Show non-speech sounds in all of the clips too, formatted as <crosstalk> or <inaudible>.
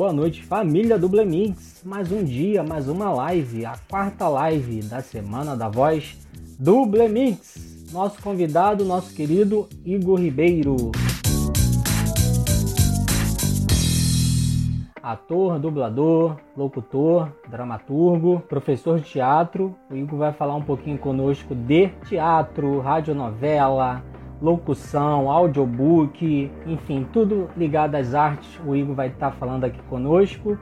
boa noite, família do Blemix. Mais um dia, mais uma live, a quarta live da Semana da Voz do Blemix. Nosso convidado, nosso querido Igor Ribeiro. Ator, dublador, locutor, dramaturgo, professor de teatro. O Igor vai falar um pouquinho conosco de teatro, radionovela, locução, audiobook, enfim, tudo ligado às artes. O Igor vai estar falando aqui conosco.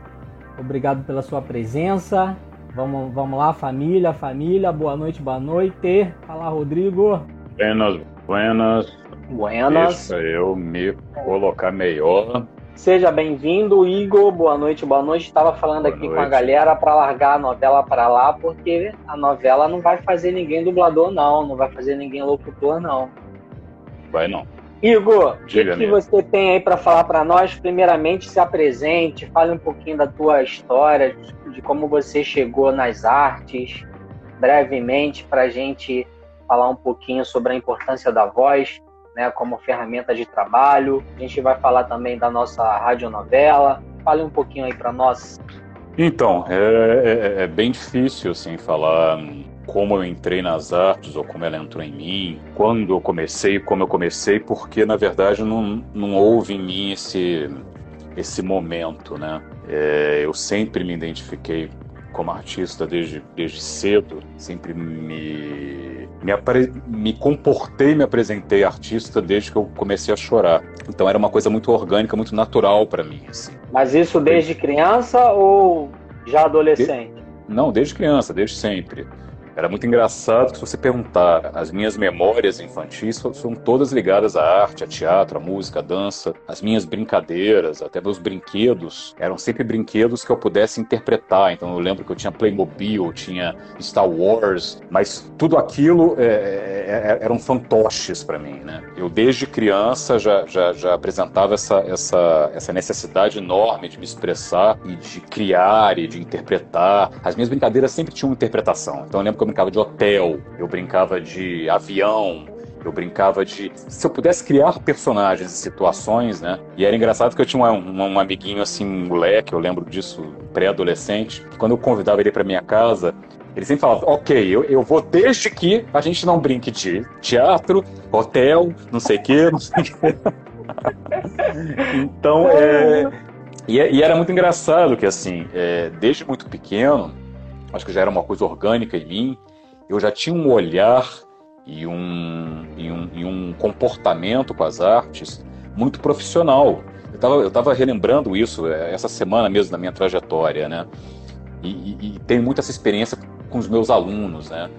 Obrigado pela sua presença. Vamos, vamos lá, família, família. Boa noite, boa noite. Fala, Rodrigo. Buenas, buenas. Buenas. Deixa eu me colocar melhor. Seja bem-vindo, Igor. Boa noite, boa noite. Estava falando Boa aqui noite. com a galera para largar a novela para lá, porque a novela não vai fazer ninguém dublador, não. Não vai fazer ninguém locutor, não. Vai não. Igor, o que, que você tem aí para falar para nós? Primeiramente, se apresente, fale um pouquinho da tua história, de- de como você chegou nas artes, brevemente, para a gente falar um pouquinho sobre a importância da voz, né, como ferramenta de trabalho. A gente vai falar também da nossa radionovela. Fale um pouquinho aí para nós. Então, é, é- é bem difícil assim falar hum, como eu entrei nas artes ou como ela entrou em mim, quando eu comecei, como eu comecei, porque na verdade não, não houve em mim esse esse momento, né? É, eu sempre me identifiquei como artista desde, desde cedo, sempre me me, apre- me comportei, me apresentei artista desde que eu comecei a chorar. Então era uma coisa muito orgânica, muito natural para mim, assim. Mas isso desde criança ou já adolescente? Não, desde criança, desde sempre. Era muito engraçado que se você perguntar, as minhas memórias infantis são, todas ligadas à arte, a teatro, à música, à dança. As minhas brincadeiras, até meus brinquedos, eram sempre brinquedos que eu pudesse interpretar. Então eu lembro que eu tinha Playmobil, tinha Star Wars, mas tudo aquilo é, é, é, eram fantoches para mim, né? Eu desde criança já, já, já apresentava essa, essa, essa necessidade enorme de me expressar e de criar e de interpretar. As minhas brincadeiras sempre tinham interpretação. Então eu lembro que eu brincava de hotel, eu brincava de avião, eu brincava de. Se eu pudesse criar personagens e situações, né? E era engraçado que eu tinha um, um- amiguinho assim, moleque, eu lembro disso, pré-adolescente, que quando eu convidava ele para minha casa, ele sempre falava: Ok, eu, eu vou desde que a gente não brinque de teatro, hotel, não sei o quê, não sei o quê. então, é. E, é- e era muito engraçado que, assim, é, desde muito pequeno, acho que já era uma coisa orgânica em mim, eu já tinha um olhar e um, e um, e um comportamento com as artes muito profissional. Eu estava relembrando isso é, essa semana mesmo na minha trajetória, né? E, e, e tenho muita essa experiência com os meus alunos, né?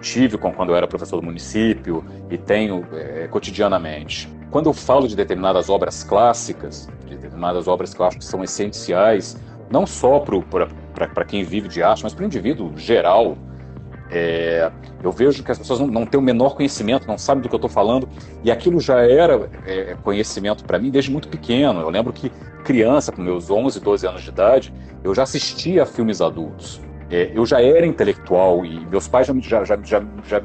Tive quando eu era professor do município e tenho é, cotidianamente. Quando eu falo de determinadas obras clássicas, de determinadas obras que eu acho que são essenciais, não só para quem vive de arte, mas para o indivíduo geral, é, eu vejo que as pessoas não, não têm o menor conhecimento, não sabem do que eu estou falando, e aquilo já era é, conhecimento para mim desde muito pequeno. Eu lembro que criança, com meus 11, 12 anos de idade, eu já assistia a filmes adultos. É, eu já era intelectual e meus pais já, já, já, já, já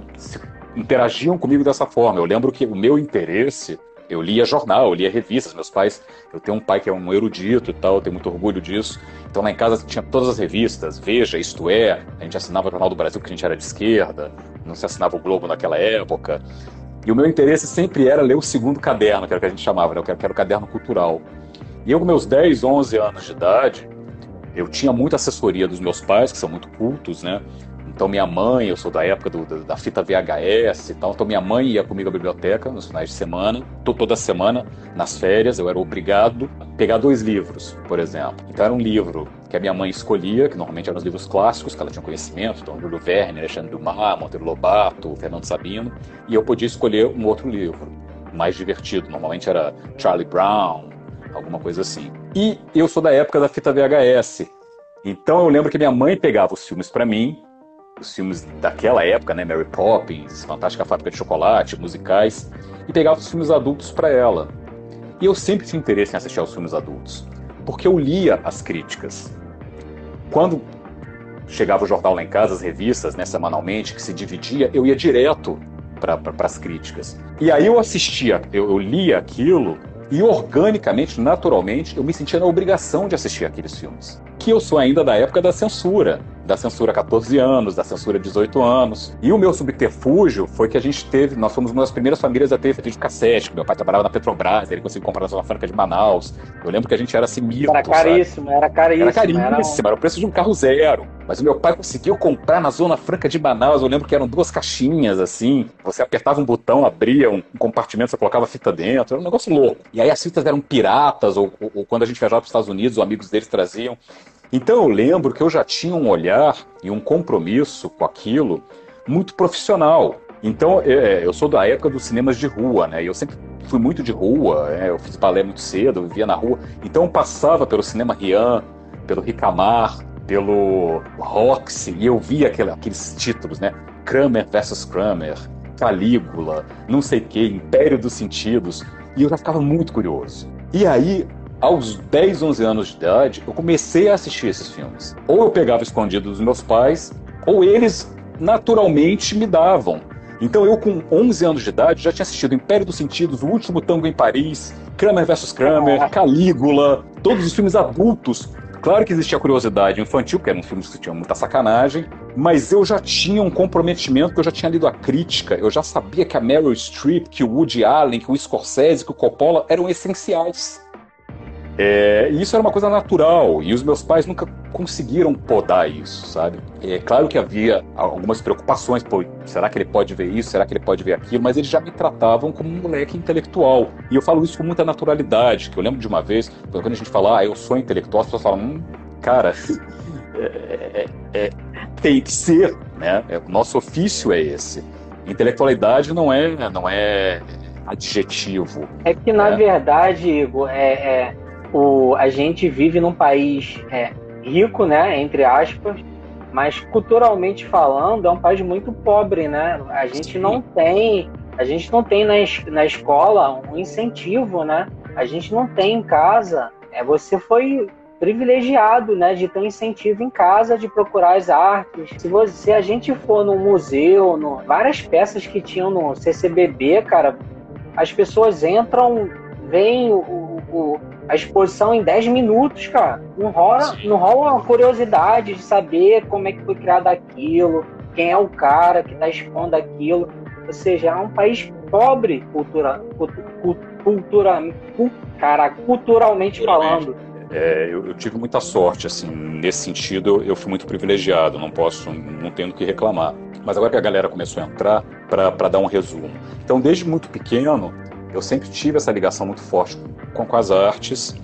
interagiam comigo dessa forma. Eu lembro que o meu interesse, eu lia jornal, eu lia revistas. Meus pais, eu tenho um pai que é um erudito e tal, eu tenho muito orgulho disso. Então lá em casa tinha todas as revistas, Veja, Isto É, a gente assinava o Jornal do Brasil porque a gente era de esquerda, não se assinava o Globo naquela época. E o meu interesse sempre era ler o segundo caderno, que era o que a gente chamava, né? que era o caderno cultural. E eu, com meus 10, 11 anos de idade, eu tinha muita assessoria dos meus pais, que são muito cultos, né? Então minha mãe, eu sou da época do- da, da fita VHS e tal, então minha mãe ia comigo à biblioteca nos finais de semana, to- toda semana, nas férias, eu era obrigado a pegar dois livros, por exemplo. Então era um livro que a minha mãe escolhia, que normalmente eram os livros clássicos, que ela tinha conhecimento, então Júlio Verne, Alexandre Dumas, Monteiro Lobato, Fernando Sabino, e eu podia escolher um outro livro, mais divertido, normalmente era Charlie Brown, alguma coisa assim. E eu sou da época da fita VHS. Então eu lembro que minha mãe pegava os filmes para mim, os filmes daquela época, né, Mary Poppins, Fantástica Fábrica de Chocolate, musicais, e pegava os filmes adultos para ela. E eu sempre tinha interesse em assistir aos filmes adultos, porque eu lia as críticas. Quando chegava o jornal lá em casa, as revistas, né, semanalmente, que se dividia, eu ia direto para pra, as críticas. E aí eu assistia, eu, eu lia aquilo E organicamente, naturalmente, eu me sentia na obrigação de assistir aqueles filmes. Que eu sou ainda da época da censura, da censura 14 anos, da censura 18 anos. E o meu subterfúgio foi que a gente teve, nós fomos uma das primeiras famílias a ter vídeo cassete. Meu pai trabalhava na Petrobras, ele conseguiu comprar na Zona Franca de Manaus. Eu lembro que a gente era assim, mito, Era caríssimo, sabe? era caríssimo. Era caríssimo, era, um... era o preço de um carro zero. Mas o meu pai conseguiu comprar na Zona Franca de Manaus. Eu lembro que eram duas caixinhas, assim. Você apertava um botão, abria um compartimento, você colocava a fita dentro. Era um negócio louco. E aí as fitas eram piratas, ou, ou, ou quando a gente viajava para os Estados Unidos, os amigos deles traziam. Então eu lembro que eu já tinha um olhar e um compromisso com aquilo muito profissional. Então é, eu sou da época dos cinemas de rua, né? E eu sempre fui muito de rua, né? eu fiz balé muito cedo, eu vivia na rua. Então eu passava pelo cinema Rian, pelo Ricamar, pelo Roxy, e eu via aquele, aqueles títulos, né? Kramer versus Kramer, Calígula, não sei o que, Império dos Sentidos, e eu já ficava muito curioso. E aí aos 10, 11 anos de idade, eu comecei a assistir esses filmes. Ou eu pegava escondido dos meus pais, ou eles naturalmente me davam. Então eu, com 11 anos de idade, já tinha assistido Império dos Sentidos, O Último Tango em Paris, Kramer vs. Kramer, Calígula, todos os filmes adultos. Claro que existia curiosidade infantil, porque eram filmes que tinham muita sacanagem, mas eu já tinha um comprometimento, porque eu já tinha lido a crítica, eu já sabia que a Meryl Streep, que o Woody Allen, que o Scorsese, que o Coppola eram essenciais é, e isso era uma coisa natural, e os meus pais nunca conseguiram podar isso, sabe? É claro que havia algumas preocupações, pô, será que ele pode ver isso, será que ele pode ver aquilo, mas eles já me tratavam como um moleque intelectual. E eu falo isso com muita naturalidade, que eu lembro de uma vez, quando a gente fala, ah, eu sou intelectual, as pessoas falam, hum, cara, é, é, é, tem que ser, né? É, o nosso ofício é esse. Intelectualidade não é, não é adjetivo. É que, na né? verdade, Igor, é, é o, a gente vive num país é, rico, né, entre aspas, mas culturalmente falando é um país muito pobre, né? A gente Sim. não tem, a gente não tem na, na escola um incentivo, né? A gente não tem em casa. É, você foi privilegiado, né, de ter um incentivo em casa de procurar as artes. Se, você, se a gente for no museu, no, várias peças que tinham no CCBB, cara, as pessoas entram, veem o, o, a exposição em 10 minutos, cara. Não rola, não rola uma curiosidade de saber como é que foi criado aquilo, quem é o cara que está expondo aquilo. Ou seja, é um país pobre cultura, cultura, cara, culturalmente falando. É, eu, eu, tive muita sorte, assim, nesse sentido eu, fui muito privilegiado, não posso, não tenho que reclamar. Mas agora que a galera começou a entrar, para dar um resumo. Então, desde muito pequeno, eu sempre tive essa ligação muito forte com, com as artes.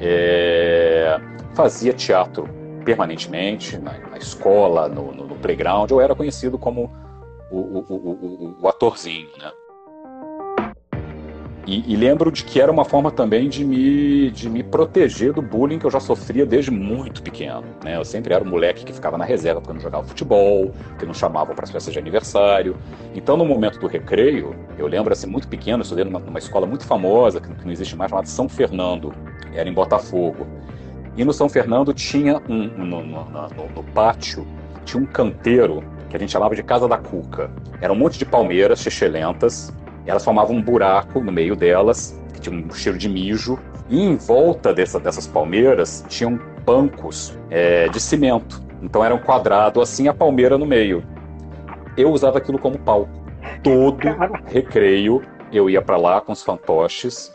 É, fazia teatro permanentemente na, na escola, no, no, no, playground. Eu era conhecido como o, o, o, o atorzinho, né? E, e, lembro de que era uma forma também de me, de me proteger do bullying que eu já sofria desde muito pequeno. Né? Eu sempre era o moleque que ficava na reserva porque não jogava futebol, que não chamava para as festas de aniversário. Então, no momento do recreio, eu lembro assim, muito pequeno, eu estudei numa, numa escola muito famosa, que, que não existe mais, chamada São Fernando, era em Botafogo. E no São Fernando tinha um, no, no, no, no pátio, tinha um canteiro que a gente chamava de Casa da Cuca. Era um monte de palmeiras chechelentas, elas formavam um buraco no meio delas, que tinha um cheiro de mijo, e em volta dessa, dessas palmeiras tinham bancos é, de cimento. Então era um quadrado assim, a palmeira no meio. Eu usava aquilo como palco. Todo recreio eu ia para lá com os fantoches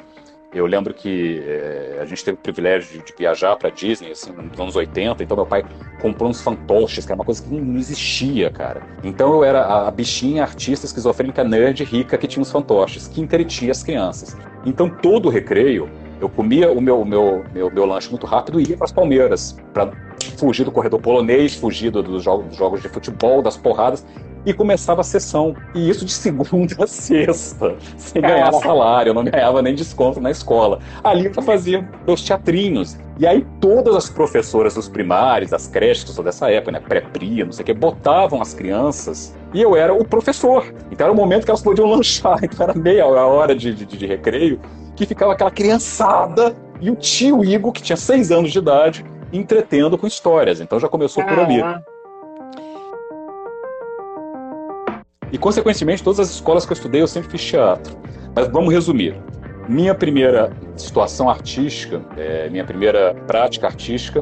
eu lembro que é, a gente teve o privilégio de, de viajar para Disney, assim, nos anos 80, então meu pai comprou uns fantoches, que era uma coisa que não existia, cara. Então eu era a, bichinha artista esquizofrênica nerd rica que tinha os fantoches, que entretinha as crianças. Então todo o recreio, eu comia o meu, meu, meu, meu lanche muito rápido e ia para as Palmeiras, para fugir do corredor polonês, fugir dos jogos, dos jogos de futebol, das porradas, e começava a sessão. E isso de segunda a sexta, sem ganhar salário, eu não ganhava nem desconto na escola. Ali eu fazia meus teatrinhos. E aí todas as professoras dos primários, das creches, que eu sou dessa época, né, pré-pria, não sei o que, botavam as crianças e eu era o professor. Então era o momento que elas podiam lanchar, <laughs> então era meia hora de, de, de recreio, que ficava aquela criançada e o tio Igor, que tinha seis anos de idade, entretendo com histórias. Então já começou por ali. E, consequentemente, todas as escolas que eu estudei, eu sempre fiz teatro. Mas vamos resumir. Minha primeira situação artística, é, minha primeira prática artística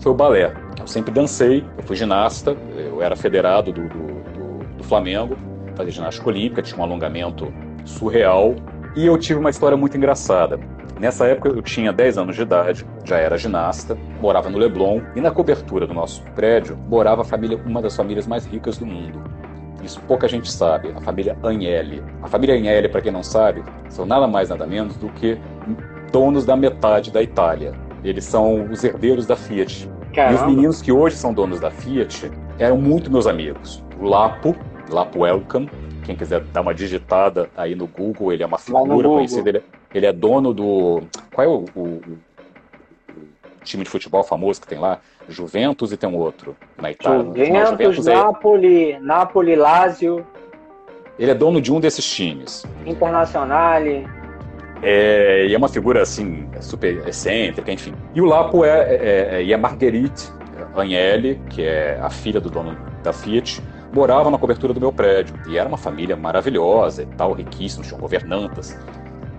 foi o balé. Eu sempre dancei, eu fui ginasta, eu era federado do, do, do, do Flamengo, fazia ginástica olímpica, tinha um alongamento surreal. E eu tive uma história muito engraçada. Nessa época eu tinha 10 anos de idade, já era ginasta, morava no Leblon e na cobertura do nosso prédio morava família, uma das famílias mais ricas do mundo. Isso pouca gente sabe, a família Agnelli. A família Agnelli, para quem não sabe, são nada mais nada menos do que donos da metade da Itália. Eles são os herdeiros da Fiat. Caramba. E os meninos que hoje são donos da Fiat eram muito meus amigos. O Lapo, Lapo Welcome, quem quiser dar uma digitada aí no Google, ele é uma figura conhecida. Ele, é, ele, é dono do. Qual é o, o, time de futebol famoso que tem lá? Juventus e tem um outro na Itália. Juventus, Não, Juventus é Napoli, é... Napoli, Lazio. Ele é dono de um desses times. Internazionale. É, e é uma figura assim, super excêntrica, enfim. E o Lapo é, é, é, e a Marguerite Agnelli, que é a filha do dono da Fiat, morava na cobertura do meu prédio. E era uma família maravilhosa e tal, riquíssima, tinham governantas.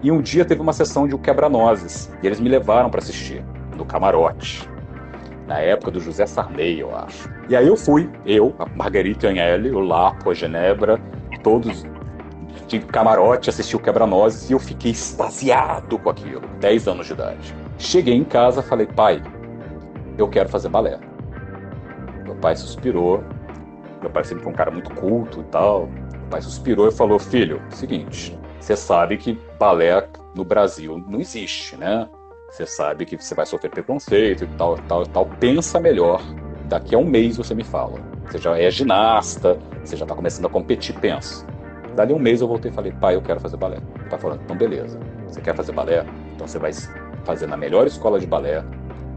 E um dia teve uma sessão de O Quebra-Nozes, e eles me levaram para assistir, no camarote. Na época do José Sarney, eu acho. E aí eu fui, eu, a Margarita Agnelli, o Lapo, a Genebra, todos de camarote, assisti o Quebra-Nozes e eu fiquei extasiado com aquilo, 10 anos de idade. Cheguei em casa, falei, pai, eu quero fazer balé. Meu pai suspirou, meu pai sempre foi um cara muito culto e tal. Meu pai suspirou e falou: Filho, seguinte, você sabe que balé no Brasil não existe, né? Você sabe que você vai sofrer preconceito e tal, tal, tal. Pensa melhor. Daqui a um mês você me fala. Você já é ginasta, você já está começando a competir, pensa. Dali um mês eu voltei e falei, pai, eu quero fazer balé. Ele tá falando, então beleza. Você quer fazer balé? Então você vai fazer na melhor escola de balé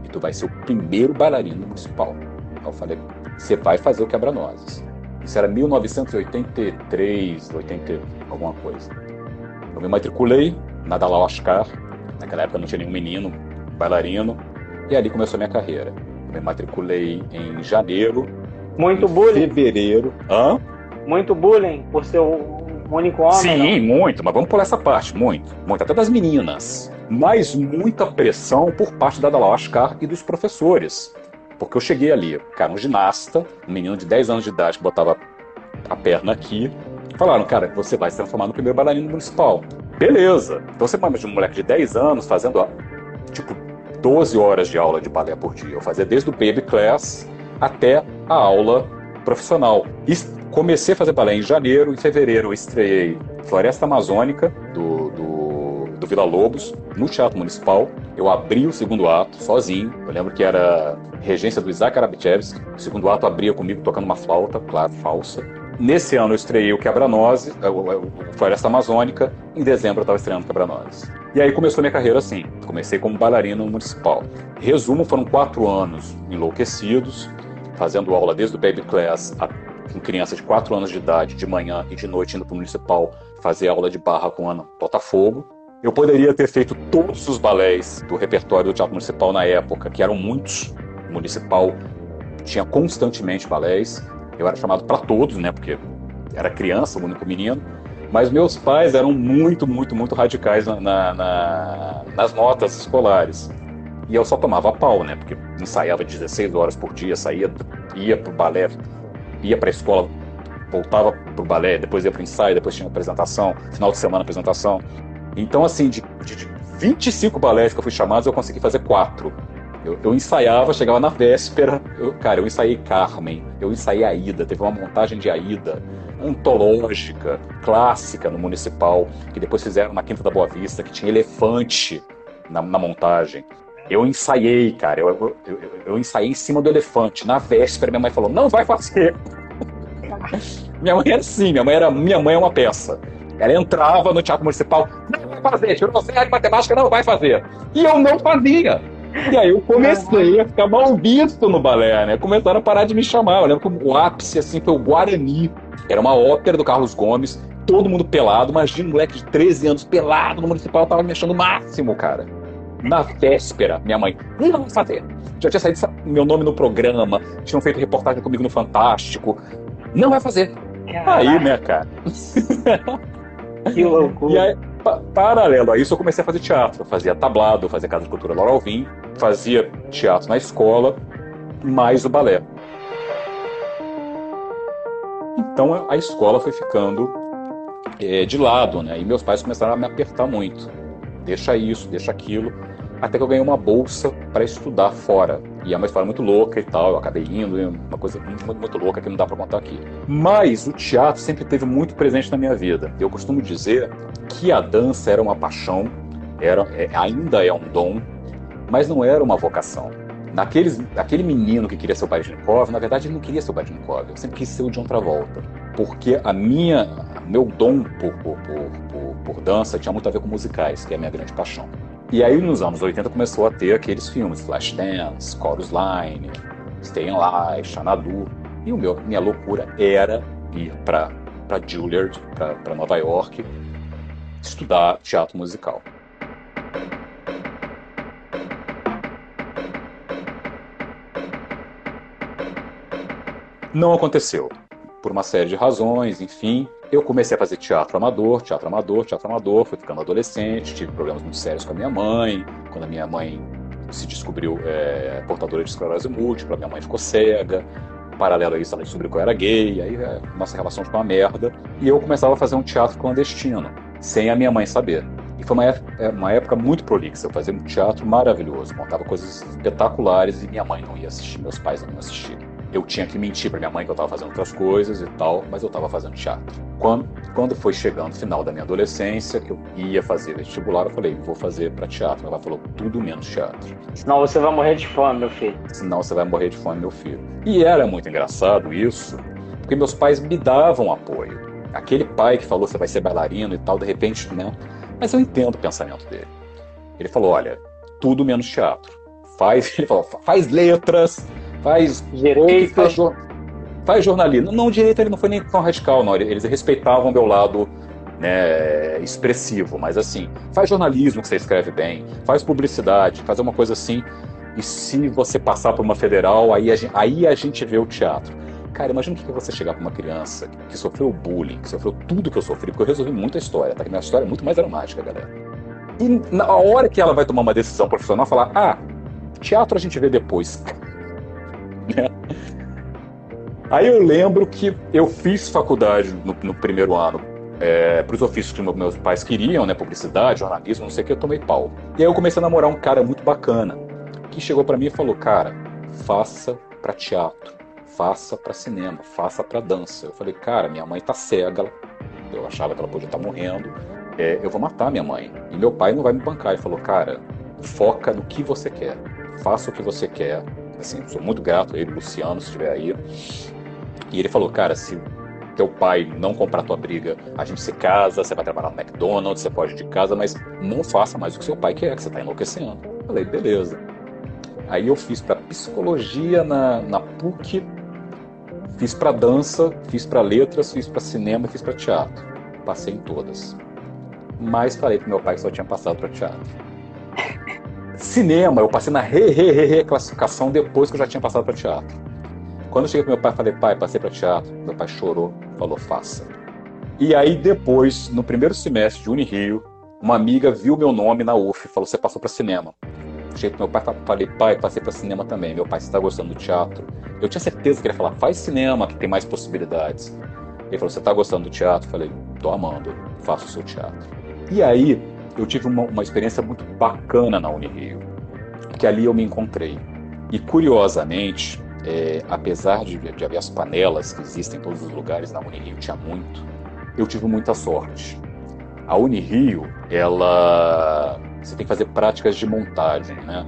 e tu vai ser o primeiro bailarino municipal. Aí eu falei, você vai fazer o quebra-nozes. Isso era 1983, 80, alguma coisa. Eu me matriculei na Dalal Ascar, naquela época não tinha nenhum menino bailarino, e ali começou a minha carreira. Eu me matriculei em janeiro. Muito bullying? Fevereiro. Hã? Muito bullying por ser o único homem? Sim, não? muito, mas vamos pular essa parte, muito. Muito, até das meninas. Mas muita pressão por parte da Dalal Ascar e dos professores. Porque eu cheguei ali, cara, um ginasta, um menino de 10 anos de idade que botava a perna aqui. Falaram, cara, você vai se transformar no primeiro bailarino municipal. Beleza. Então você imagina um moleque de 10 anos fazendo, tipo, 12 horas de aula de balé por dia. Eu fazia desde o baby class até a aula profissional. E comecei a fazer balé em janeiro, em fevereiro eu estreiei Floresta Amazônica, do, do, do Vila Lobos, no Teatro Municipal. Eu abri o segundo ato sozinho. Eu lembro que era regência do Isaac Arabichevski. O segundo ato abria comigo tocando uma flauta, claro, falsa. Nesse ano eu estreiei o Quebra-Nozes, é, o, o Floresta Amazônica. Em dezembro eu estava estreando Quebra-Nozes. E aí começou minha carreira assim. Comecei como bailarino municipal. Resumo, foram quatro anos enlouquecidos, fazendo aula desde o baby class a, com crianças de quatro anos de idade, de manhã e de noite indo para o municipal fazer aula de barra com Ana Botafogo. Eu poderia ter feito todos os balés do repertório do Teatro Municipal na época, que eram muitos. O municipal tinha constantemente balés. Eu era chamado para todos, né? Porque era criança, o único menino. Mas meus pais eram muito, muito, muito radicais na, na, na, nas notas escolares. E eu só tomava pau, né? Porque ensaiava 16 horas por dia, saía, ia pro balé, ia pra escola, voltava pro balé, depois ia pro ensaio, depois tinha apresentação, final de semana apresentação. Então, assim, de, de 25 balés que eu fui chamado, eu consegui fazer quatro. Eu, eu, ensaiava, chegava na véspera, eu, cara, eu ensaiei Carmen, eu ensaiei Aida, teve uma montagem de Aida, ontológica, clássica no Municipal, que depois fizeram na Quinta da Boa Vista, que tinha elefante na, na montagem. Eu ensaiei, cara, eu, eu, eu, ensaiei em cima do elefante. Na véspera, minha mãe falou: não vai fazer. <laughs> minha mãe era assim, minha mãe era minha mãe é uma peça. Ela entrava no teatro municipal, não vai fazer, tirou zero de matemática, não vai fazer. E eu não fazia. E aí eu comecei a ficar mal visto no balé, né? Começaram a parar de me chamar. Eu lembro que o ápice, assim, foi o Guarani. Era uma ópera do Carlos Gomes, todo mundo pelado. Imagina um moleque de 13 anos pelado no municipal, eu tava me achando o máximo, cara. Na véspera, minha mãe, não vai fazer. Já tinha saído meu nome no programa, tinham feito reportagem comigo no Fantástico. Não vai fazer. Caraca. Aí, né, cara? Que loucura. E aí, pa paralelo a isso, eu comecei a fazer teatro. Eu fazia tablado, fazia Casa de Cultura Laura Alvim, fazia teatro na escola, mais o balé. Então a escola foi ficando é, de lado, né? E meus pais começaram a me apertar muito. Deixa isso, deixa aquilo. Até que eu ganhei uma bolsa para estudar fora. E é uma história muito louca e tal. Eu acabei indo, uma coisa muito, muito, louca que não dá para contar aqui. Mas o teatro sempre teve muito presente na minha vida. Eu costumo dizer que a dança era uma paixão, era, é, ainda é um dom, mas não era uma vocação. Naqueles, aquele menino que queria ser o Baryshnikov, na verdade ele não queria ser o Baryshnikov, eu sempre quis ser o John Travolta. Porque a minha, meu dom por, por, por, por, dança tinha muito a ver com musicais, que é a minha grande paixão. E aí nos anos 80 começou a ter aqueles filmes, Flashdance, Chorus Line, Stay in Life, Xanadu. E o meu, minha loucura era ir para Juilliard, para Nova York, estudar teatro musical. Não aconteceu. Por uma série de razões, enfim. Eu comecei a fazer teatro amador, teatro amador, teatro amador, fui ficando adolescente, tive problemas muito sérios com a minha mãe. Quando a minha mãe se descobriu é, portadora de esclerose múltipla, minha mãe ficou cega. Paralelo a isso, ela descobriu que eu era gay, aí é, nossa relação ficou uma merda. E eu começava a fazer um teatro clandestino, sem a minha mãe saber. E foi uma, é, uma época muito prolixa. Eu fazia um teatro maravilhoso, montava coisas espetaculares e minha mãe não ia assistir, meus pais não iam assistir eu tinha que mentir para minha mãe que eu estava fazendo outras coisas e tal, mas eu estava fazendo teatro. Quando, quando foi chegando o final da minha adolescência, que eu ia fazer vestibular, eu falei, vou fazer para teatro. Ela falou, tudo menos teatro. Senão você vai morrer de fome, meu filho. Senão você vai morrer de fome, meu filho. E era muito engraçado isso, porque meus pais me davam apoio. Aquele pai que falou, você vai ser bailarino e tal, de repente, não. Mas eu entendo o pensamento dele. Ele falou, olha, tudo menos teatro. Faz, <laughs> ele falou, faz letras, faz direito. Faz, faz, jornalismo. Não, direito ele não foi nem tão radical, não. Eles respeitavam o meu lado né, expressivo, mas assim, faz jornalismo que você escreve bem, faz publicidade, faz uma coisa assim. E se você passar por uma federal, aí a gente, aí a gente vê o teatro. Cara, imagina o que você chegar para uma criança que sofreu bullying, que sofreu tudo que eu sofri, porque eu resolvi muita história, tá? Minha história é muito mais dramática, galera. E na hora que ela vai tomar uma decisão profissional, falar: ah, teatro a gente vê depois. <laughs> Aí eu lembro que eu fiz faculdade no, no primeiro ano é, para os ofícios que meus pais queriam, né? Publicidade, jornalismo, não sei o que, eu tomei pau. E aí eu comecei a namorar um cara muito bacana, que chegou para mim e falou: Cara, faça para teatro, faça para cinema, faça para dança. Eu falei: Cara, minha mãe tá cega, eu achava que ela podia estar tá morrendo, é, eu vou matar minha mãe. E meu pai não vai me bancar. Ele falou: Cara, foca no que você quer, faça o que você quer, Assim, sou muito grato a ele, Luciano, se estiver aí. E ele falou, cara, se teu pai não comprar tua briga, a gente se casa, você vai trabalhar no McDonald's, você pode ir de casa, mas não faça mais o que seu pai quer, que você tá enlouquecendo. Falei, beleza. Aí eu fiz para psicologia na, na PUC, fiz para dança, fiz para letras, fiz para cinema, fiz para teatro. Passei em todas. Mas falei pro meu pai que só tinha passado para teatro. Cinema, eu passei na re-re-re-reclassificação depois que eu já tinha passado para teatro. Quando eu cheguei pro meu pai falei, pai, passei para teatro. Meu pai chorou, falou, faça. E aí depois, no primeiro semestre de Unirio, uma amiga viu meu nome na UF, falou, você passou para cinema. Cheguei pro meu pai falei, pai, passei para cinema também. Meu pai está gostando do teatro. Eu tinha certeza que ele ia falar, faz cinema, que tem mais possibilidades. Ele falou, você está gostando do teatro? Eu falei, tô amando, faço o seu teatro. E aí, eu tive uma, uma experiência muito bacana na Unirio, porque ali eu me encontrei. E curiosamente, é, apesar de, de haver as panelas que existem em todos os lugares, na Unirio tinha muito, eu tive muita sorte. A Unirio, ela. Você tem que fazer práticas de montagem, né?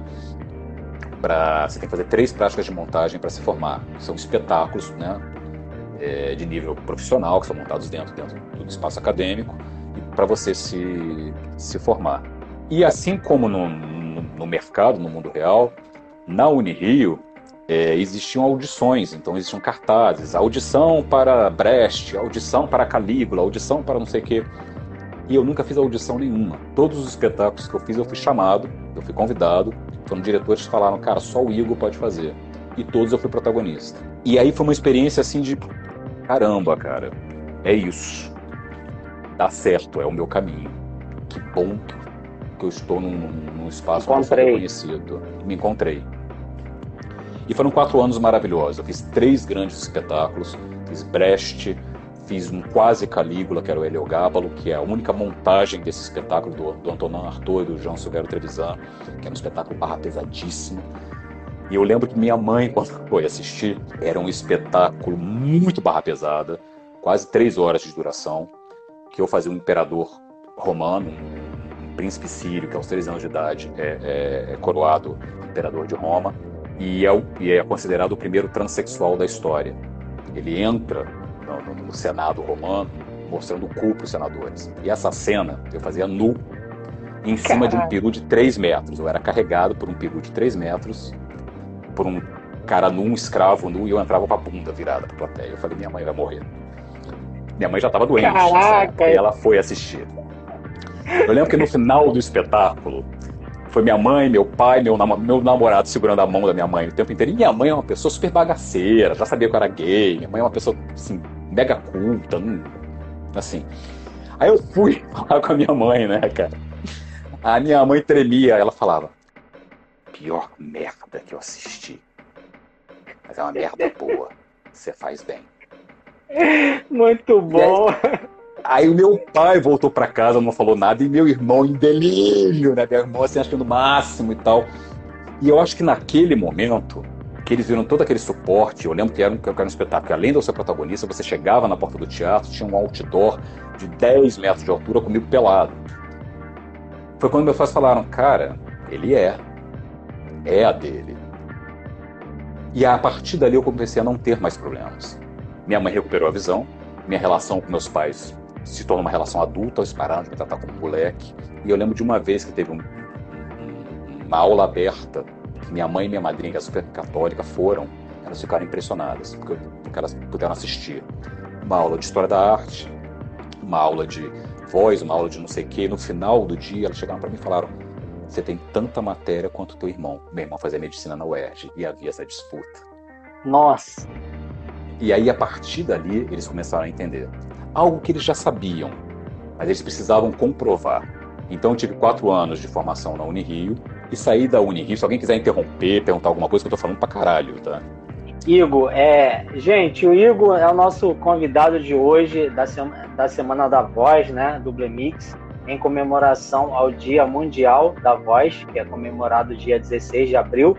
Pra, você tem que fazer três práticas de montagem para se formar. São espetáculos, né? É, de nível profissional, que são montados dentro, dentro do espaço acadêmico para você se, se formar. E assim como no, no, no mercado, no mundo real, na Unirio é, existiam audições, então existiam cartazes, audição para Brecht, audição para Calígula, audição para não sei o quê. E eu nunca fiz audição nenhuma. Todos os espetáculos que eu fiz, eu fui chamado, eu fui convidado. Quando diretores falaram, cara, só o Igor pode fazer. E todos eu fui protagonista. E aí foi uma experiência assim de caramba, cara. É isso dá certo, é o meu caminho. que bom que eu estou num, num espaço sou reconhecido. Me encontrei. E foram quatro anos maravilhosos. Eu fiz três grandes espetáculos. Fiz Brecht, fiz um quase Calígula, que era o Heliogábalo, que é a única montagem desse espetáculo do, do Antonin Artaud e do João Silvério Trevisan, que é um espetáculo barra pesadíssimo. E eu lembro que minha mãe, <laughs> quando foi assistir, era um espetáculo muito barra pesada, quase três horas de duração, que eu fazia um imperador romano, um príncipe sírio, que aos três anos de idade é, é, é coroado imperador de Roma, e é, e é, considerado o primeiro transexual da história. Ele entra no, no, no Senado romano mostrando o cu para os senadores. E essa cena eu fazia nu, em cima de um peru de 3 metros. Eu era carregado por um peru de 3 metros, por um cara nu, um escravo nu, e eu entrava com a bunda virada para a plateia. Eu falei, minha mãe vai morrer. Minha mãe já estava doente, Caraca. e ela foi assistir. Eu lembro que no final do espetáculo, foi minha mãe, meu pai, meu, meu namorado segurando a mão da minha mãe o tempo inteiro. E minha mãe é uma pessoa super bagaceira, já sabia que eu era gay. Minha mãe é uma pessoa, assim, mega culta, não, assim. Aí eu fui <laughs> falar com a minha mãe, né, cara? A minha mãe tremia, ela falava: pior merda que eu assisti. Mas é uma merda boa. Você faz bem. Muito bom. Aí, o meu pai voltou para casa, não falou nada, e meu irmão em delírio, né? Meu irmão assim, achando o máximo e tal. E eu acho que naquele momento, que eles viram todo aquele suporte, eu lembro que era um, que era um espetáculo, que além de eu ser protagonista, você chegava na porta do teatro, tinha um outdoor de 10 metros de altura comigo pelado. Foi quando meus pais falaram, cara, ele é. É a dele. E a partir dali eu comecei a não ter mais problemas. Minha mãe recuperou a visão, minha relação com meus pais se tornou uma relação adulta, eles pararam de me tratar como moleque. E eu lembro de uma vez que teve um, uma aula aberta, que minha mãe e minha madrinha, que é super católica, foram, elas ficaram impressionadas, porque, porque elas puderam assistir uma aula de História da Arte, uma aula de voz, uma aula de não sei o quê. No final do dia, elas chegaram para mim e falaram: Você tem tanta matéria quanto teu irmão. Meu irmão fazia medicina na UERJ e havia essa disputa. Nossa! E aí, a partir dali, eles começaram a entender. Algo que eles já sabiam, mas eles precisavam comprovar. Então, eu tive quatro anos de formação na Unirio e saí da Unirio. Se alguém quiser interromper, perguntar alguma coisa, que eu tô falando pra caralho, tá? Igor, é, gente, o Igor é o nosso convidado de hoje da, da Semana da Voz, né, do Blemix, em comemoração ao Dia Mundial da Voz, que é comemorado dia 16 de abril.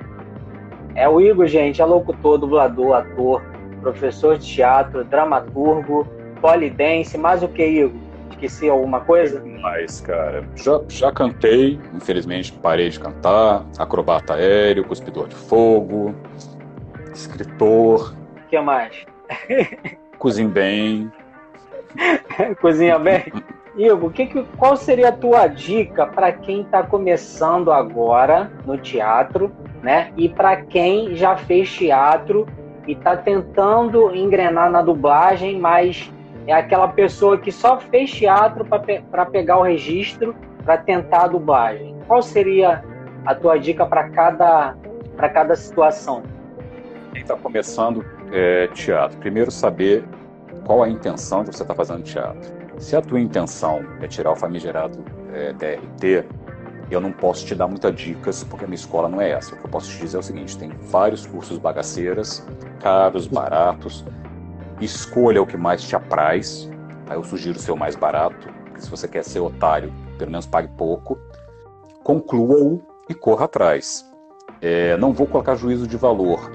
É o Igor, gente, é locutor, dublador, ator, professor de teatro, dramaturgo, polidense, mais o que, Igor? Esqueci alguma coisa? Mais, cara. Já, já cantei, infelizmente parei de cantar. Acrobata aéreo, cuspidor de fogo, escritor. O que mais? <laughs> Cozinho bem. Cozinha bem? Igor, que, que, qual seria a tua dica para quem está começando agora no teatro, né? E para quem já fez teatro e está tentando engrenar na dublagem, mas é aquela pessoa que só fez teatro para pe pegar o registro para tentar a dublagem. Qual seria a tua dica para cada, cada situação? Quem está começando é, teatro, primeiro saber qual a intenção de você estar tá fazendo teatro. Se a tua intenção é tirar o famigerado é, DRT, eu não posso te dar muitas dicas, porque a minha escola não é essa. O que eu posso te dizer é o seguinte: tem vários cursos bagaceiras, caros, baratos. Escolha o que mais te apraz. Tá? Eu sugiro ser o mais barato, porque se você quer ser otário, pelo menos pague pouco. Conclua-o e corra atrás. É, não vou colocar juízo de valor,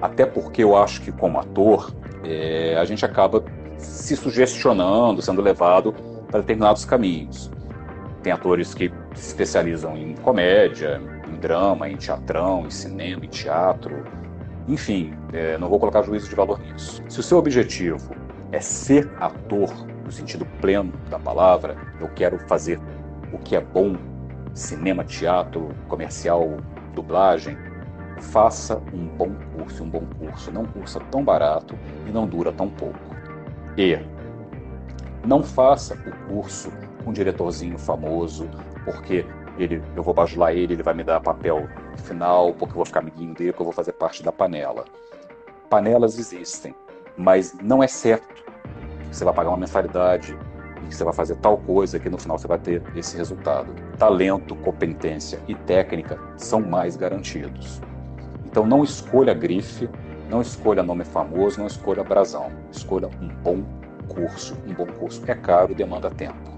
até porque eu acho que, como ator, é, a gente acaba se sugestionando, sendo levado para determinados caminhos. Tem atores que se especializam em comédia, em drama, em teatrão, em cinema, em teatro. Enfim, é, não vou colocar juízo de valor nisso. Se o seu objetivo é ser ator, no sentido pleno da palavra, eu quero fazer o que é bom, cinema, teatro, comercial, dublagem, faça um bom curso, um bom curso. Não cursa tão barato e não dura tão pouco. E não faça o curso um diretorzinho famoso, porque ele, eu vou bajular ele, ele vai me dar papel final, porque eu vou ficar amiguinho dele, porque eu vou fazer parte da panela. Panelas existem, mas não é certo que você vai pagar uma mensalidade e que você vai fazer tal coisa que no final você vai ter esse resultado. Talento, competência e técnica são mais garantidos. Então não escolha grife, não escolha nome famoso, não escolha brasão. Escolha um bom curso. Um bom curso é caro, demanda tempo.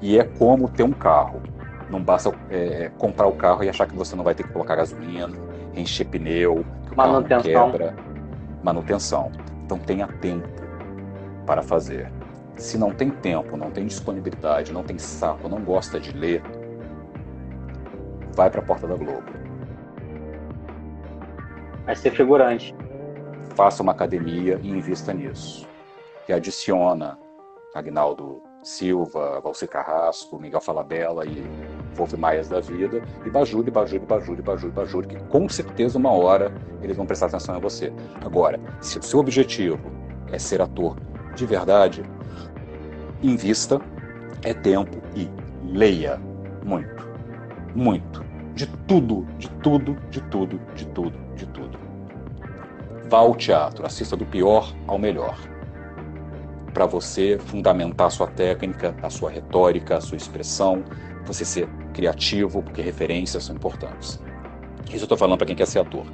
E é como ter um carro. Não basta é, comprar o carro e achar que você não vai ter que colocar gasolina, encher pneu, que o Manutenção. carro quebra. Manutenção. Então tenha tempo para fazer. Se não tem tempo, não tem disponibilidade, não tem saco, não gosta de ler, vai para a porta da Globo. Vai ser figurante. Faça uma academia e invista nisso. Que adiciona Agnaldo Silva, Valci Carrasco, Miguel Falabella e Wolf Maias da vida, e bajule, bajule, bajule, bajule, bajule, que com certeza uma hora eles vão prestar atenção em você. Agora, se o seu objetivo é ser ator de verdade, invista é tempo e leia muito, muito, de tudo, de tudo, de tudo, de tudo, de tudo. Vá ao teatro, assista do pior ao melhor. Para você fundamentar a sua técnica, a sua retórica, a sua expressão, você ser criativo, porque referências são importantes. Isso eu estou falando para quem quer ser ator.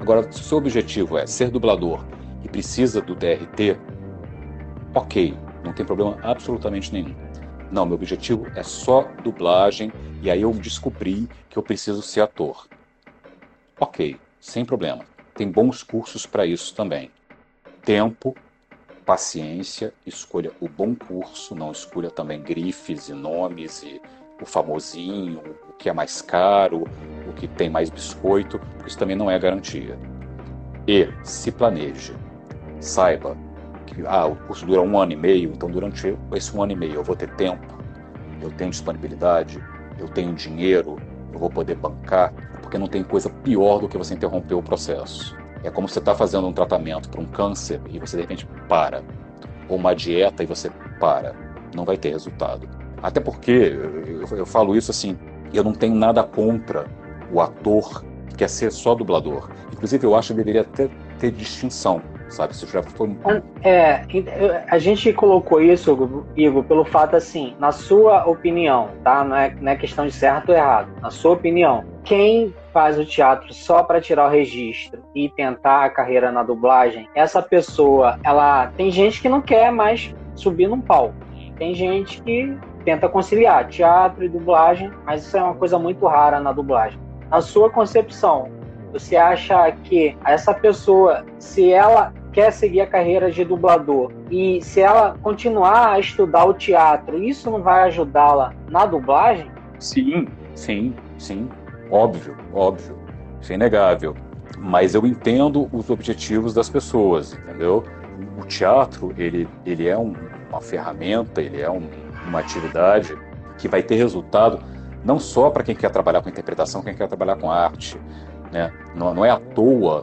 Agora, se o seu objetivo é ser dublador e precisa do DRT, ok, não tem problema absolutamente nenhum. Não, meu objetivo é só dublagem e aí eu descobri que eu preciso ser ator. Ok, sem problema. Tem bons cursos para isso também. Tempo, paciência, escolha o bom curso, não escolha também grifes e nomes e o famosinho, o que é mais caro, o que tem mais biscoito, porque isso também não é garantia. E se planeje. Saiba que ah, o curso dura um ano e meio, então durante esse um ano e meio eu vou ter tempo, eu tenho disponibilidade, eu tenho dinheiro, eu vou poder bancar, porque não tem coisa pior do que você interromper o processo. É como você está fazendo um tratamento para um câncer e você de repente para, ou uma dieta e você para, não vai ter resultado. Até porque, eu, eu falo isso assim, eu não tenho nada contra o ator que quer ser só dublador. Inclusive, eu acho que deveria até ter distinção sabe? Se já foi. É, a gente colocou isso, Igor, pelo fato assim, na sua opinião, tá? Não é, não é questão de certo ou errado. Na sua opinião, quem faz o teatro só para tirar o registro e tentar a carreira na dublagem, essa pessoa, ela tem gente que não quer mais subir num palco. Tem gente que tenta conciliar teatro e dublagem, mas isso é uma coisa muito rara na dublagem. Na sua concepção, você acha que essa pessoa, se ela quer seguir a carreira de dublador e se ela continuar a estudar o teatro, isso não vai ajudá-la na dublagem? Sim, sim, sim. Óbvio, óbvio. Isso é inegável. Mas eu entendo os objetivos das pessoas, entendeu? O teatro, ele, ele é um, uma ferramenta, ele é um, uma atividade que vai ter resultado não só para quem quer trabalhar com interpretação, quem quer trabalhar com arte. Né? Não, não é à toa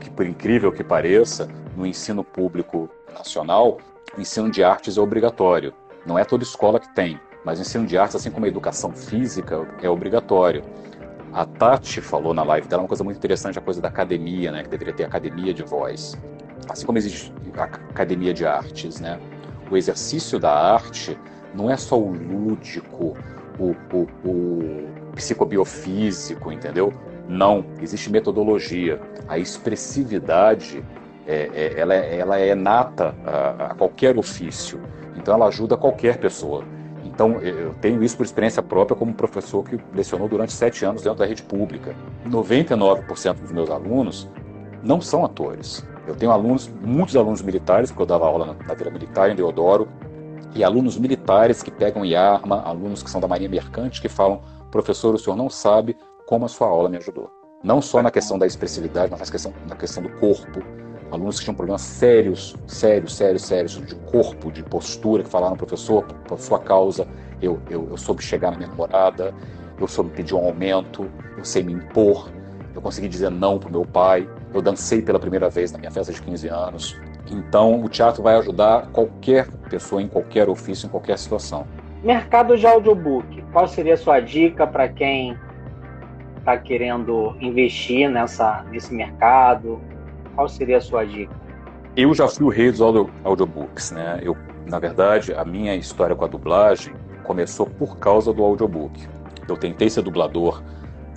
que por incrível que pareça, no ensino público nacional, o ensino de artes é obrigatório. Não é toda escola que tem, mas o ensino de artes, assim como a educação física, é obrigatório. A Tati falou na live dela uma coisa muito interessante, a coisa da academia, né? Que deveria ter academia de voz. Assim como existe a academia de artes, né? O exercício da arte não é só o lúdico, o, o, o psicobiofísico, entendeu? Não, existe metodologia. A expressividade, é, é, ela, é, ela é nata a, a, qualquer ofício. Então, ela ajuda qualquer pessoa. Então, eu tenho isso por experiência própria como professor que lecionou durante sete anos dentro da rede pública. 99% dos meus alunos não são atores. Eu tenho alunos, muitos alunos militares, porque eu dava aula na, Vila Militar, em Deodoro, e alunos militares que pegam em arma, alunos que são da Marinha Mercante, que falam, professor, o senhor não sabe como a sua aula me ajudou. Não só na questão da expressividade, mas na questão, na questão do corpo. Alunos que tinham problemas sérios, sérios, sérios, sérios de corpo, de postura, que falaram, professor, por sua causa, eu, eu, eu soube chegar na minha namorada, eu soube pedir um aumento, eu sei me impor, eu consegui dizer não para meu pai, eu dancei pela primeira vez na minha festa de 15 anos. Então, o teatro vai ajudar qualquer pessoa em qualquer ofício, em qualquer situação. Mercado de audiobook. Qual seria a sua dica para quem está querendo investir nessa, nesse mercado? Qual seria a sua dica? Eu já fui o rei dos audio, audiobooks, né? Eu Na verdade, a minha história com a dublagem começou por causa do audiobook. Eu tentei ser dublador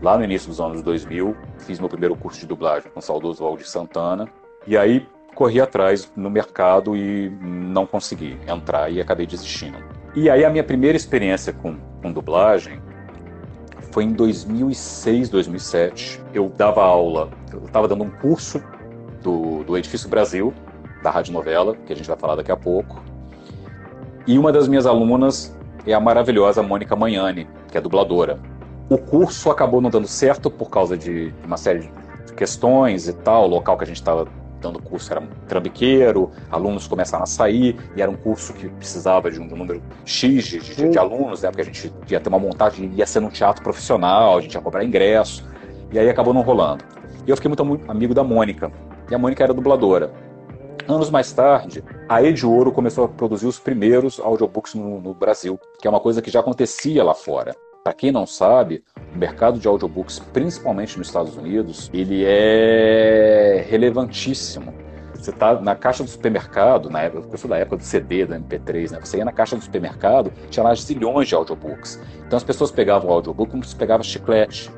lá no início dos anos 2000, fiz meu primeiro curso de dublagem com o saudoso Valdir Santana, e aí corri atrás no mercado e não consegui entrar e acabei desistindo. E aí a minha primeira experiência com, com dublagem foi em 2006, 2007. Eu dava aula, eu estava dando um curso do, do Edifício Brasil, da Rádio Novela, que a gente vai falar daqui a pouco. E uma das minhas alunas é a maravilhosa Mônica Manhani, que é dubladora. O curso acabou não dando certo por causa de uma série de questões e tal, o local que a gente estava dando curso era trambiqueiro, alunos começaram a sair, e era um curso que precisava de um número X de, de, de alunos, né, porque a gente ia ter uma montagem, ia ser num teatro profissional, a gente ia cobrar ingresso, e aí acabou não rolando. E eu fiquei muito amigo da Mônica, e a Mônica era dubladora. Anos mais tarde, a Ed Ouro começou a produzir os primeiros audiobooks no, no Brasil, que é uma coisa que já acontecia lá fora. Para quem não sabe, o mercado de audiobooks, principalmente nos Estados Unidos, ele é relevantíssimo. Você está na caixa do supermercado, na época, eu sou da época do CD, do MP3, né? Você ia na caixa do supermercado, tinha lá zilhões de audiobooks. Então as pessoas pegavam o audiobook como se pegava chiclete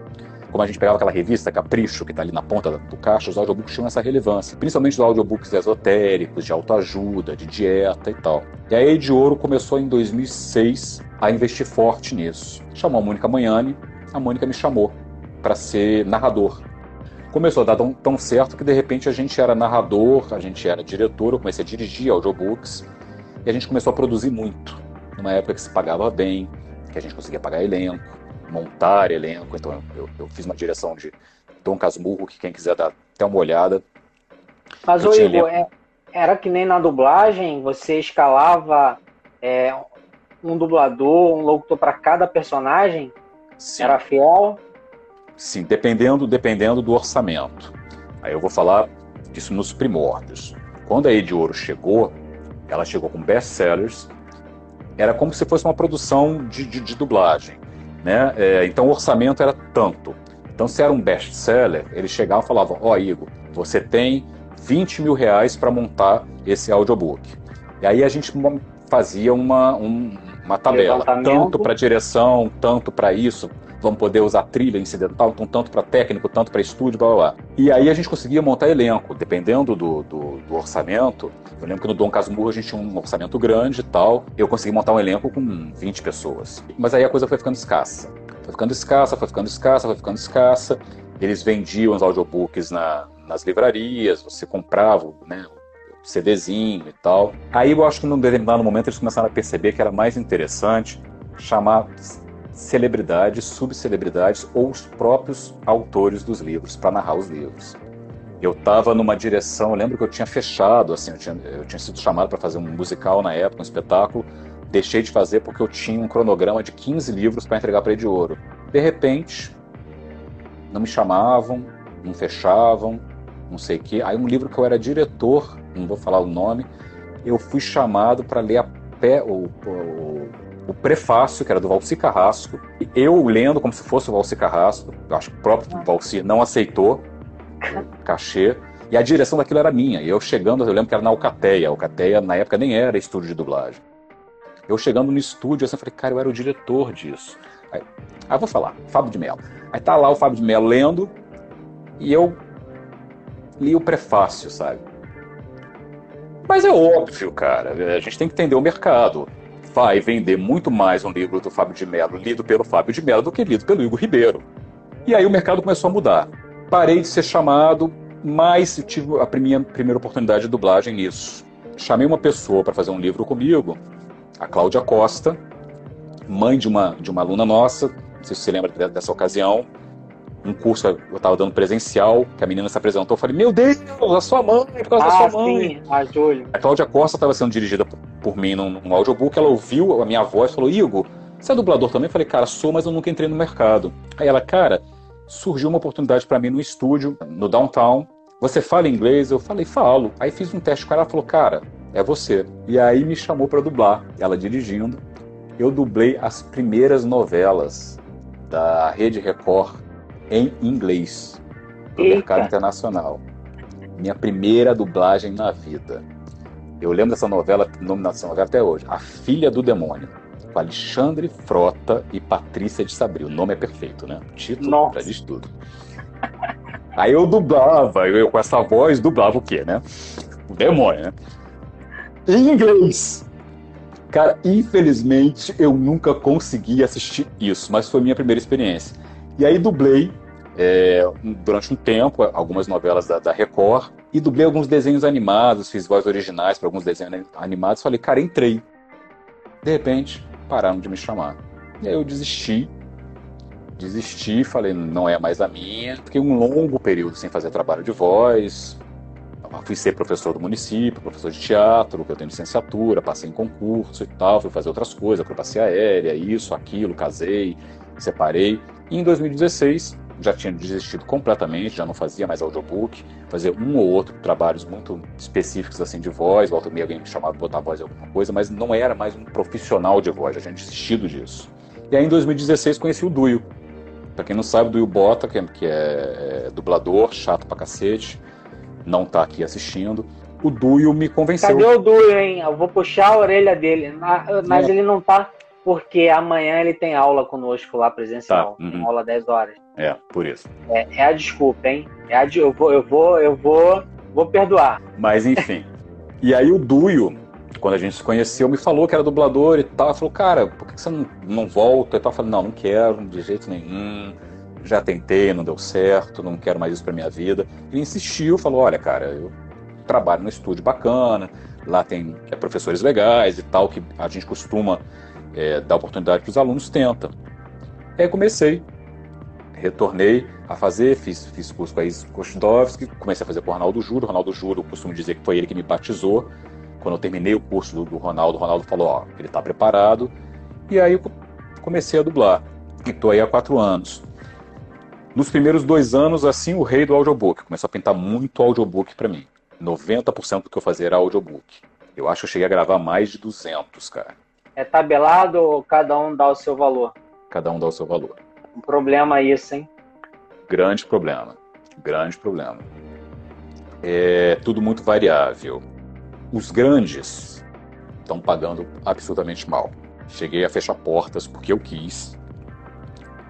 como a gente pegava aquela revista Capricho, que está ali na ponta do caixa, os audiobooks tinham essa relevância. Principalmente os audiobooks esotéricos, de autoajuda, de dieta e tal. E a Ed Ouro começou em 2006 a investir forte nisso. Chamou a Mônica Manhani, a Mônica me chamou para ser narrador. Começou a dar tão, tão certo que de repente a gente era narrador, a gente era diretor, eu comecei a dirigir audiobooks e a gente começou a produzir muito. Numa época que se pagava bem, que a gente conseguia pagar elenco montar elenco. Então eu, eu fiz uma direção de Dom Casmurro, que quem quiser dar até uma olhada. Mas, o Igor, é, era que nem na dublagem, você escalava é, um dublador, um locutor para cada personagem? Sim. Era fiel? Sim, dependendo, dependendo do orçamento. Aí eu vou falar disso nos primórdios. Quando a Ed Ouro chegou, ela chegou com best-sellers, era como se fosse uma produção de, de, de dublagem. Né? É, então o orçamento era tanto. Então, se era um best-seller, eles chegavam e falavam: Ó, oh, Igor, você tem 20 mil reais para montar esse audiobook. E aí a gente fazia uma, um, uma tabela, tanto para direção, tanto para isso, vamos poder usar trilha incidental, então tanto para técnico, tanto para estúdio, blá, blá blá. E aí a gente conseguia montar elenco, dependendo do, do, do orçamento. Eu lembro que no Dom Casmurro a gente tinha um orçamento grande e tal, eu consegui montar um elenco com 20 pessoas. Mas aí a coisa foi ficando escassa. Foi ficando escassa, foi ficando escassa, foi ficando escassa. Eles vendiam os audiobooks na, nas livrarias, você comprava né, CDzinho e tal. Aí eu acho que num determinado momento eles começaram a perceber que era mais interessante chamar celebridades, subcelebridades ou os próprios autores dos livros para narrar os livros. Eu estava numa direção, eu lembro que eu tinha fechado, assim, eu tinha, eu tinha sido chamado para fazer um musical na época, um espetáculo, deixei de fazer porque eu tinha um cronograma de 15 livros para entregar para de Ouro. De repente, não me chamavam, não fechavam, não sei o quê. Aí um livro que eu era diretor, não vou falar o nome, eu fui chamado para ler a pé, o, o, o prefácio, que era do Valci Carrasco, eu lendo como se fosse o Valci Carrasco, eu acho que o próprio Valci não aceitou o cachê, e a direção daquilo era minha. E eu chegando, eu lembro que era na Alcateia, a Alcateia na época nem era estúdio de dublagem. Eu chegando no estúdio, assim, eu falei, cara, eu era o diretor disso. Aí, aí eu vou falar, Fábio de Mello. Aí tá lá o Fábio de Mello lendo, e eu li o prefácio, sabe? Mas é óbvio, cara, a gente tem que entender o mercado vai vender muito mais um livro do Fábio de Mello, lido pelo Fábio de Mello, do que lido pelo Igor Ribeiro. E aí o mercado começou a mudar. Parei de ser chamado, mas tive a minha primeira oportunidade de dublagem nisso. Chamei uma pessoa para fazer um livro comigo, a Cláudia Costa, mãe de uma, de uma aluna nossa, não sei se você lembra dessa ocasião, um curso eu estava dando presencial, que a menina se apresentou, eu falei, meu Deus, a sua mãe, por causa ah, da sua mãe. Sim, a Júlia. A Cláudia Costa estava sendo dirigida por, mim num, num, audiobook, ela ouviu a minha voz e falou, Igor, você é dublador também? Eu falei, cara, sou, mas eu nunca entrei no mercado. Aí ela, cara, surgiu uma oportunidade para mim no estúdio, no downtown. Você fala inglês? Eu falei, falo. Aí fiz um teste com ela, ela falou, cara, é você. E aí me chamou para dublar, ela dirigindo. Eu dublei as primeiras novelas da Rede Record em inglês para o mercado internacional. Minha primeira dublagem na vida. Eu lembro dessa novela, nome dessa novela até hoje, A Filha do Demônio, com Alexandre Frota e Patrícia de Sabri. O nome é perfeito, né? O título já diz tudo. Aí eu dublava, eu com essa voz dublava o quê, né? O demônio, né? Em inglês. Cara, infelizmente eu nunca consegui assistir isso, mas foi minha primeira experiência. E aí dublei é, durante um tempo algumas novelas da, da, Record e dublei alguns desenhos animados, fiz vozes originais para alguns desenhos animados. Falei, cara, entrei. De repente, pararam de me chamar. E aí eu desisti desisti, falei, não é mais a minha. Fiquei um longo período sem fazer trabalho de voz. Fui ser professor do município, professor de teatro, que eu tenho licenciatura, passei em concurso e tal, fui fazer outras coisas, acrobacia aérea, isso, aquilo, casei, separei. E em 2016 já tinha desistido completamente, já não fazia mais audiobook, fazia um ou outro trabalhos muito específicos assim de voz, volta meio alguém me chamava botar voz em alguma coisa, mas não era mais um profissional de voz, já tinha desistido disso. E aí em 2016 conheci o Duio, Pra quem não sabe, do Will Bota, que, é, que é, é, dublador, chato pra cacete, não tá aqui assistindo. O Duio me convenceu. Cadê o Duio, hein? Eu vou puxar a orelha dele. Mas é. ele não tá, porque amanhã ele tem aula conosco lá presencial. Tá. Uhum. Tem aula 10 horas. É, por isso. É, é a desculpa, hein? É a, eu vou, eu vou, eu vou, vou perdoar. Mas enfim. e aí o Duio, quando a gente se conheceu, me falou que era dublador e tal. Falou, cara, por que você não, não volta e tal? Eu falei, não, não quero, de jeito nenhum. Já tentei, não deu certo, não quero mais isso pra minha vida. Ele insistiu, falou, olha, cara, eu trabalho no estúdio bacana, lá tem é, professores legais e tal, que a gente costuma é, oportunidade para os alunos, tenta. Aí comecei, retornei a fazer, fiz, fiz curso com a Isis comecei a fazer com o Ronaldo Juro. O Ronaldo Juro, eu costumo dizer que foi ele que me batizou quando eu terminei o curso do, do Ronaldo, o Ronaldo falou, ó, ele está preparado. E aí comecei a dublar. E estou aí há quatro anos. Nos primeiros dois anos, assim, o rei do audiobook. Começou a pintar muito audiobook para mim. 90% do que eu fazia era audiobook. Eu acho que eu cheguei a gravar mais de 200, cara. É tabelado ou cada um dá o seu valor? Cada um dá o seu valor. Um problema isso, hein? Grande problema. Grande problema. É tudo muito variável. Os grandes estão pagando absolutamente mal. Cheguei a fechar portas porque eu quis,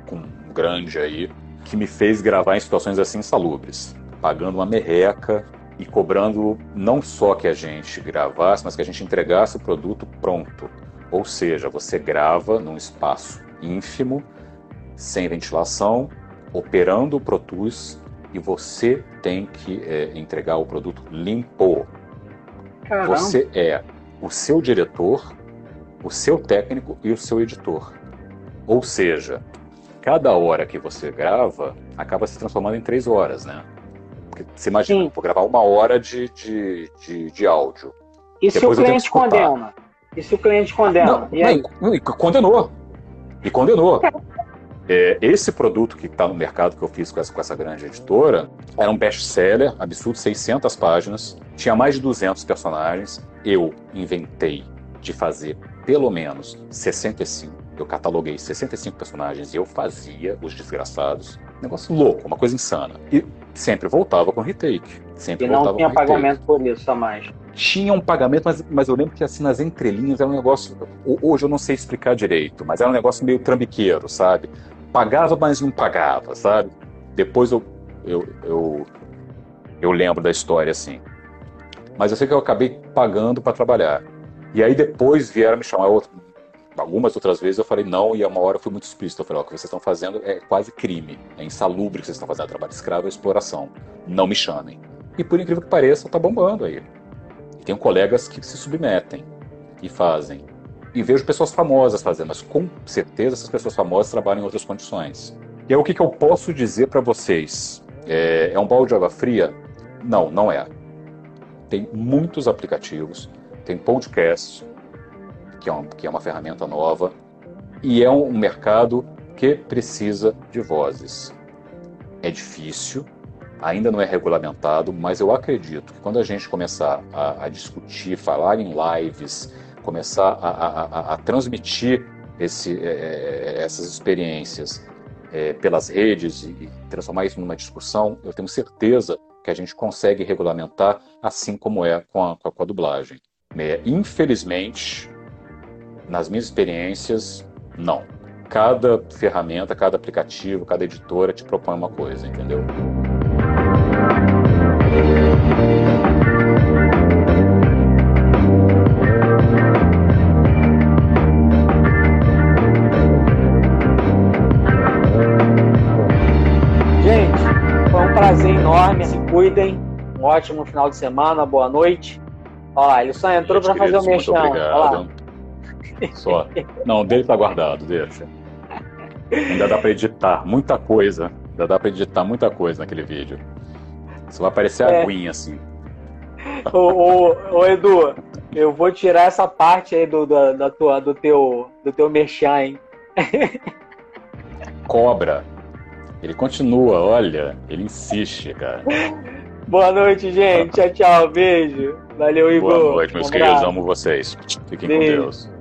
com um grande aí, que me fez gravar em situações assim insalubres, pagando uma merreca e cobrando não só que a gente gravasse, mas que a gente entregasse o produto pronto. Ou seja, você grava num espaço ínfimo, sem ventilação, operando o Pro Tools e você tem que é, entregar o produto limpo, Caramba. Você é o seu diretor, o seu técnico e o seu editor. Ou seja, cada hora que você grava acaba se transformando em três horas, né? Porque você imagina, Sim. vou gravar uma hora de, de, de, de áudio. E se o cliente condena? E se o cliente condena? Não, e aí? Não, condenou. E condenou. É, esse produto que está no mercado que eu fiz com essa, com essa grande editora era um best-seller, absurdo, 600 páginas, tinha mais de 200 personagens. Eu inventei de fazer pelo menos 65. Eu cataloguei 65 personagens e eu fazia os desgraçados. Negócio louco, uma coisa insana. E sempre voltava com retake. Sempre e não tinha pagamento por isso também. Tinha um pagamento, mas, mas eu lembro que assim nas entrelinhas era um negócio. Hoje eu não sei explicar direito, mas era um negócio meio trambiqueiro, sabe? Pagava, mas não pagava, sabe? Depois eu, eu, eu, eu lembro da história assim. Mas eu sei que eu acabei pagando para trabalhar. E aí depois vieram me chamar outro, algumas outras vezes eu falei não, e uma hora eu fui muito explícito. Eu falei: ó, o que vocês estão fazendo é quase crime, é insalubre que vocês estão fazendo, é trabalho escravo, é exploração. Não me chamem. E por incrível que pareça, tá bombando aí. E tenho colegas que se submetem e fazem. E vejo pessoas famosas fazendo, mas com certeza essas pessoas famosas trabalham em outras condições. E aí o que, que eu posso dizer para vocês? É, é um balde de água fria? Não, não é. Tem muitos aplicativos, tem podcasts, que é, um, que é uma ferramenta nova, e é um mercado que precisa de vozes. É difícil, ainda não é regulamentado, mas eu acredito que quando a gente começar a, a discutir, falar em lives, começar a, a, a transmitir esse, é, é, essas experiências é, pelas redes e transformar isso numa discussão, eu tenho certeza que a gente consegue regulamentar assim como é com a, com a, com a dublagem. É, infelizmente, nas minhas experiências, não. Cada ferramenta, cada aplicativo, cada editora te propõe uma coisa, entendeu? Gente, foi um prazer enorme. Se cuidem. Um ótimo final de semana. Boa noite. Ó, ele só entrou para fazer o mexão. Obrigado. Só. Não, dele tá guardado, deixa. Ainda dá para editar muita coisa. Ainda dá para editar muita coisa naquele vídeo. Só vai aparecer é. aguinha assim. Ô, ô, ô, Edu, eu vou tirar essa parte aí do, do, da tua, do teu, do teu merchan, hein? Cobra. Ele continua, olha, ele insiste, cara. Boa noite, gente. Tchau, tchau. Beijo. Valeu, Igor. Boa noite, meus um queridos. Amo vocês. Fiquem Beijo. com Deus.